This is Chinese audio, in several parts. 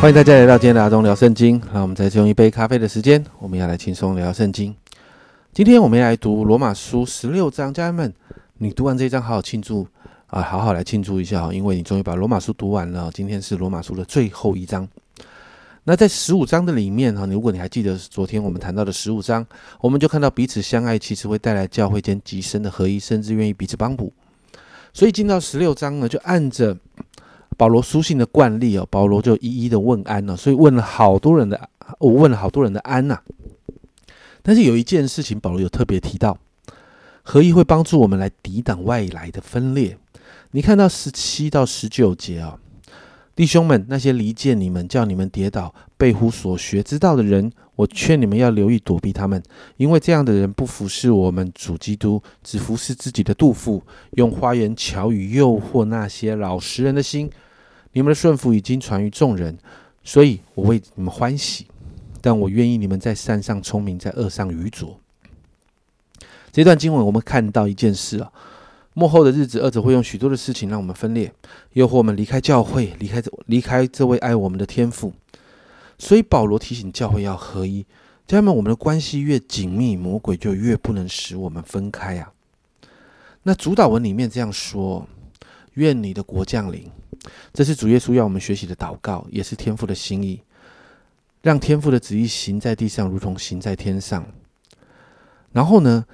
欢迎大家来到今天的阿东聊圣经。那我们再次用一杯咖啡的时间，我们要来轻松聊圣经。今天我们要来读罗马书十六章，家人们，你读完这一章，好好庆祝啊，好好来庆祝一下，因为你终于把罗马书读完了。今天是罗马书的最后一章。那在十五章的里面哈，如果你还记得昨天我们谈到的十五章，我们就看到彼此相爱，其实会带来教会间极深的合一，甚至愿意彼此帮补。所以进到十六章呢，就按着。保罗书信的惯例哦，保罗就一一的问安了，所以问了好多人的，我问了好多人的安呐。但是有一件事情，保罗有特别提到，合一会帮助我们来抵挡外来的分裂。你看到十七到十九节啊。弟兄们，那些离间你们、叫你们跌倒、背乎所学之道的人，我劝你们要留意躲避他们，因为这样的人不服侍我们主基督，只服侍自己的肚腹，用花言巧语诱惑那些老实人的心。你们的顺服已经传于众人，所以我为你们欢喜。但我愿意你们在善上聪明，在恶上愚拙。这段经文，我们看到一件事啊。幕后的日子，二者会用许多的事情让我们分裂，诱惑我们离开教会，离开这离开这位爱我们的天父。所以保罗提醒教会要合一，家人们，我们的关系越紧密，魔鬼就越不能使我们分开啊。那主导文里面这样说：愿你的国降临。这是主耶稣要我们学习的祷告，也是天父的心意，让天父的旨意行在地上，如同行在天上。然后呢？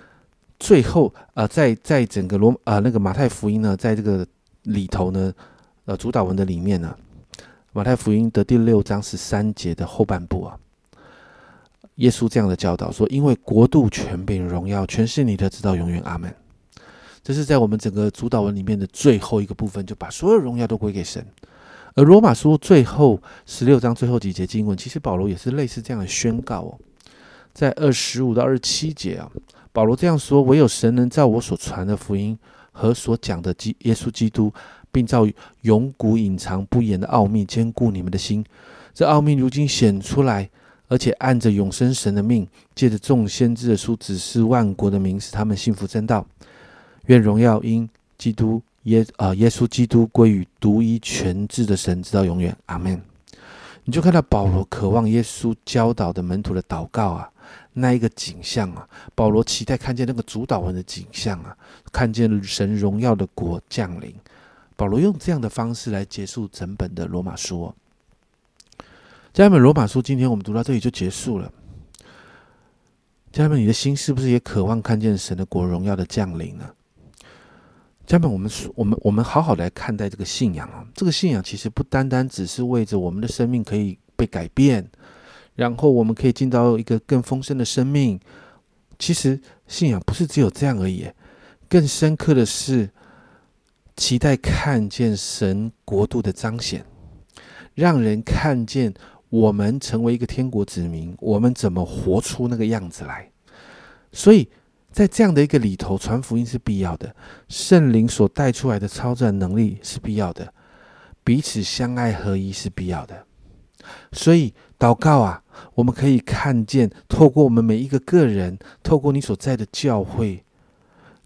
最后，呃，在在整个罗呃那个马太福音呢，在这个里头呢，呃，主导文的里面呢，马太福音的第六章十三节的后半部啊，耶稣这样的教导说：“因为国度、权柄、荣耀，全是你的，直到永远。”阿门。这是在我们整个主导文里面的最后一个部分，就把所有荣耀都归给神。而罗马书最后十六章最后几节经文，其实保罗也是类似这样的宣告哦，在二十五到二十七节啊。保罗这样说：“唯有神能照我所传的福音和所讲的基耶稣基督，并照永古隐藏不言的奥秘兼顾你们的心。这奥秘如今显出来，而且按着永生神的命，借着众先知的书指示万国的名，使他们信服真道。愿荣耀因基督耶啊耶稣基督归于独一全智的神，直到永远。阿门。”你就看到保罗渴望耶稣教导的门徒的祷告啊。那一个景象啊，保罗期待看见那个主导文的景象啊，看见神荣耀的国降临。保罗用这样的方式来结束整本的罗马书。家人们，罗马书今天我们读到这里就结束了。家人们，你的心是不是也渴望看见神的国荣耀的降临呢？家人们，我们说我们我们好好来看待这个信仰啊，这个信仰其实不单单只是为着我们的生命可以被改变。然后我们可以进到一个更丰盛的生命。其实信仰不是只有这样而已，更深刻的是期待看见神国度的彰显，让人看见我们成为一个天国子民，我们怎么活出那个样子来。所以在这样的一个里头，传福音是必要的，圣灵所带出来的超自然能力是必要的，彼此相爱合一是必要的。所以祷告啊。我们可以看见，透过我们每一个个人，透过你所在的教会，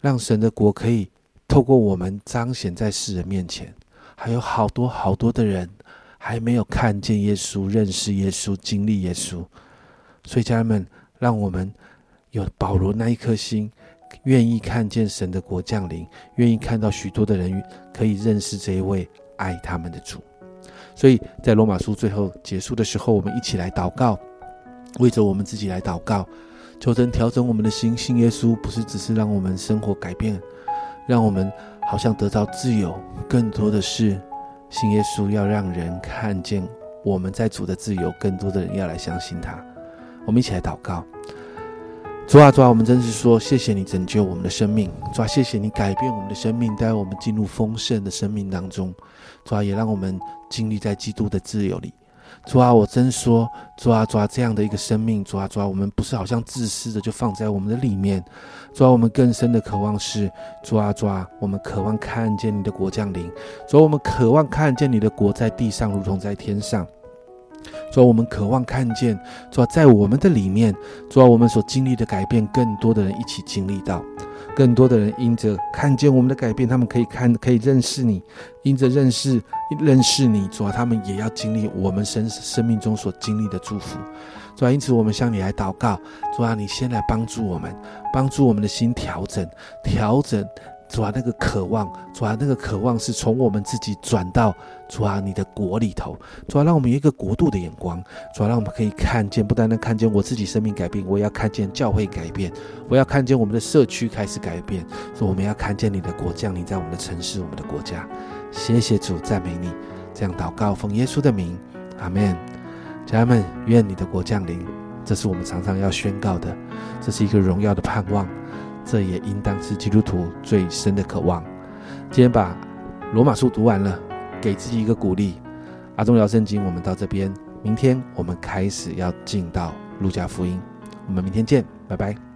让神的国可以透过我们彰显在世人面前。还有好多好多的人还没有看见耶稣、认识耶稣、经历耶稣。所以家人们，让我们有保罗那一颗心，愿意看见神的国降临，愿意看到许多的人可以认识这一位爱他们的主。所以在罗马书最后结束的时候，我们一起来祷告，为着我们自己来祷告，求神调整我们的心。信耶稣不是只是让我们生活改变，让我们好像得到自由，更多的是信耶稣要让人看见我们在主的自由。更多的人要来相信他。我们一起来祷告。主啊，主啊，我们真是说，谢谢你拯救我们的生命，主啊，谢谢你改变我们的生命，带我们进入丰盛的生命当中，主啊，也让我们经历在基督的自由里。主啊，我真说，主啊，主啊，这样的一个生命，主啊，主啊，我们不是好像自私的就放在我们的里面，主啊，我们更深的渴望是，主啊，主啊，我们渴望看见你的国降临，主啊，我们渴望看见你的国在地上如同在天上。主啊，我们渴望看见，主啊，在我们的里面，主啊，我们所经历的改变，更多的人一起经历到。更多的人因着看见我们的改变，他们可以看，可以认识你，因着认识认识你，主啊，他们也要经历我们生生命中所经历的祝福。主啊，因此我们向你来祷告，主啊，你先来帮助我们，帮助我们的心调整，调整。主啊，那个渴望，主啊，那个渴望是从我们自己转到主啊你的国里头。主啊，让我们有一个国度的眼光。主啊，让我们可以看见，不单单看见我自己生命改变，我也要看见教会改变，我要看见我们的社区开始改变。说我们要看见你的国降临在我们的城市、我们的国家。谢谢主，赞美你。这样祷告，奉耶稣的名，阿门。家人们，愿你的国降临，这是我们常常要宣告的，这是一个荣耀的盼望。这也应当是基督徒最深的渴望。今天把罗马书读完了，给自己一个鼓励。阿忠聊圣经，我们到这边，明天我们开始要进到路加福音。我们明天见，拜拜。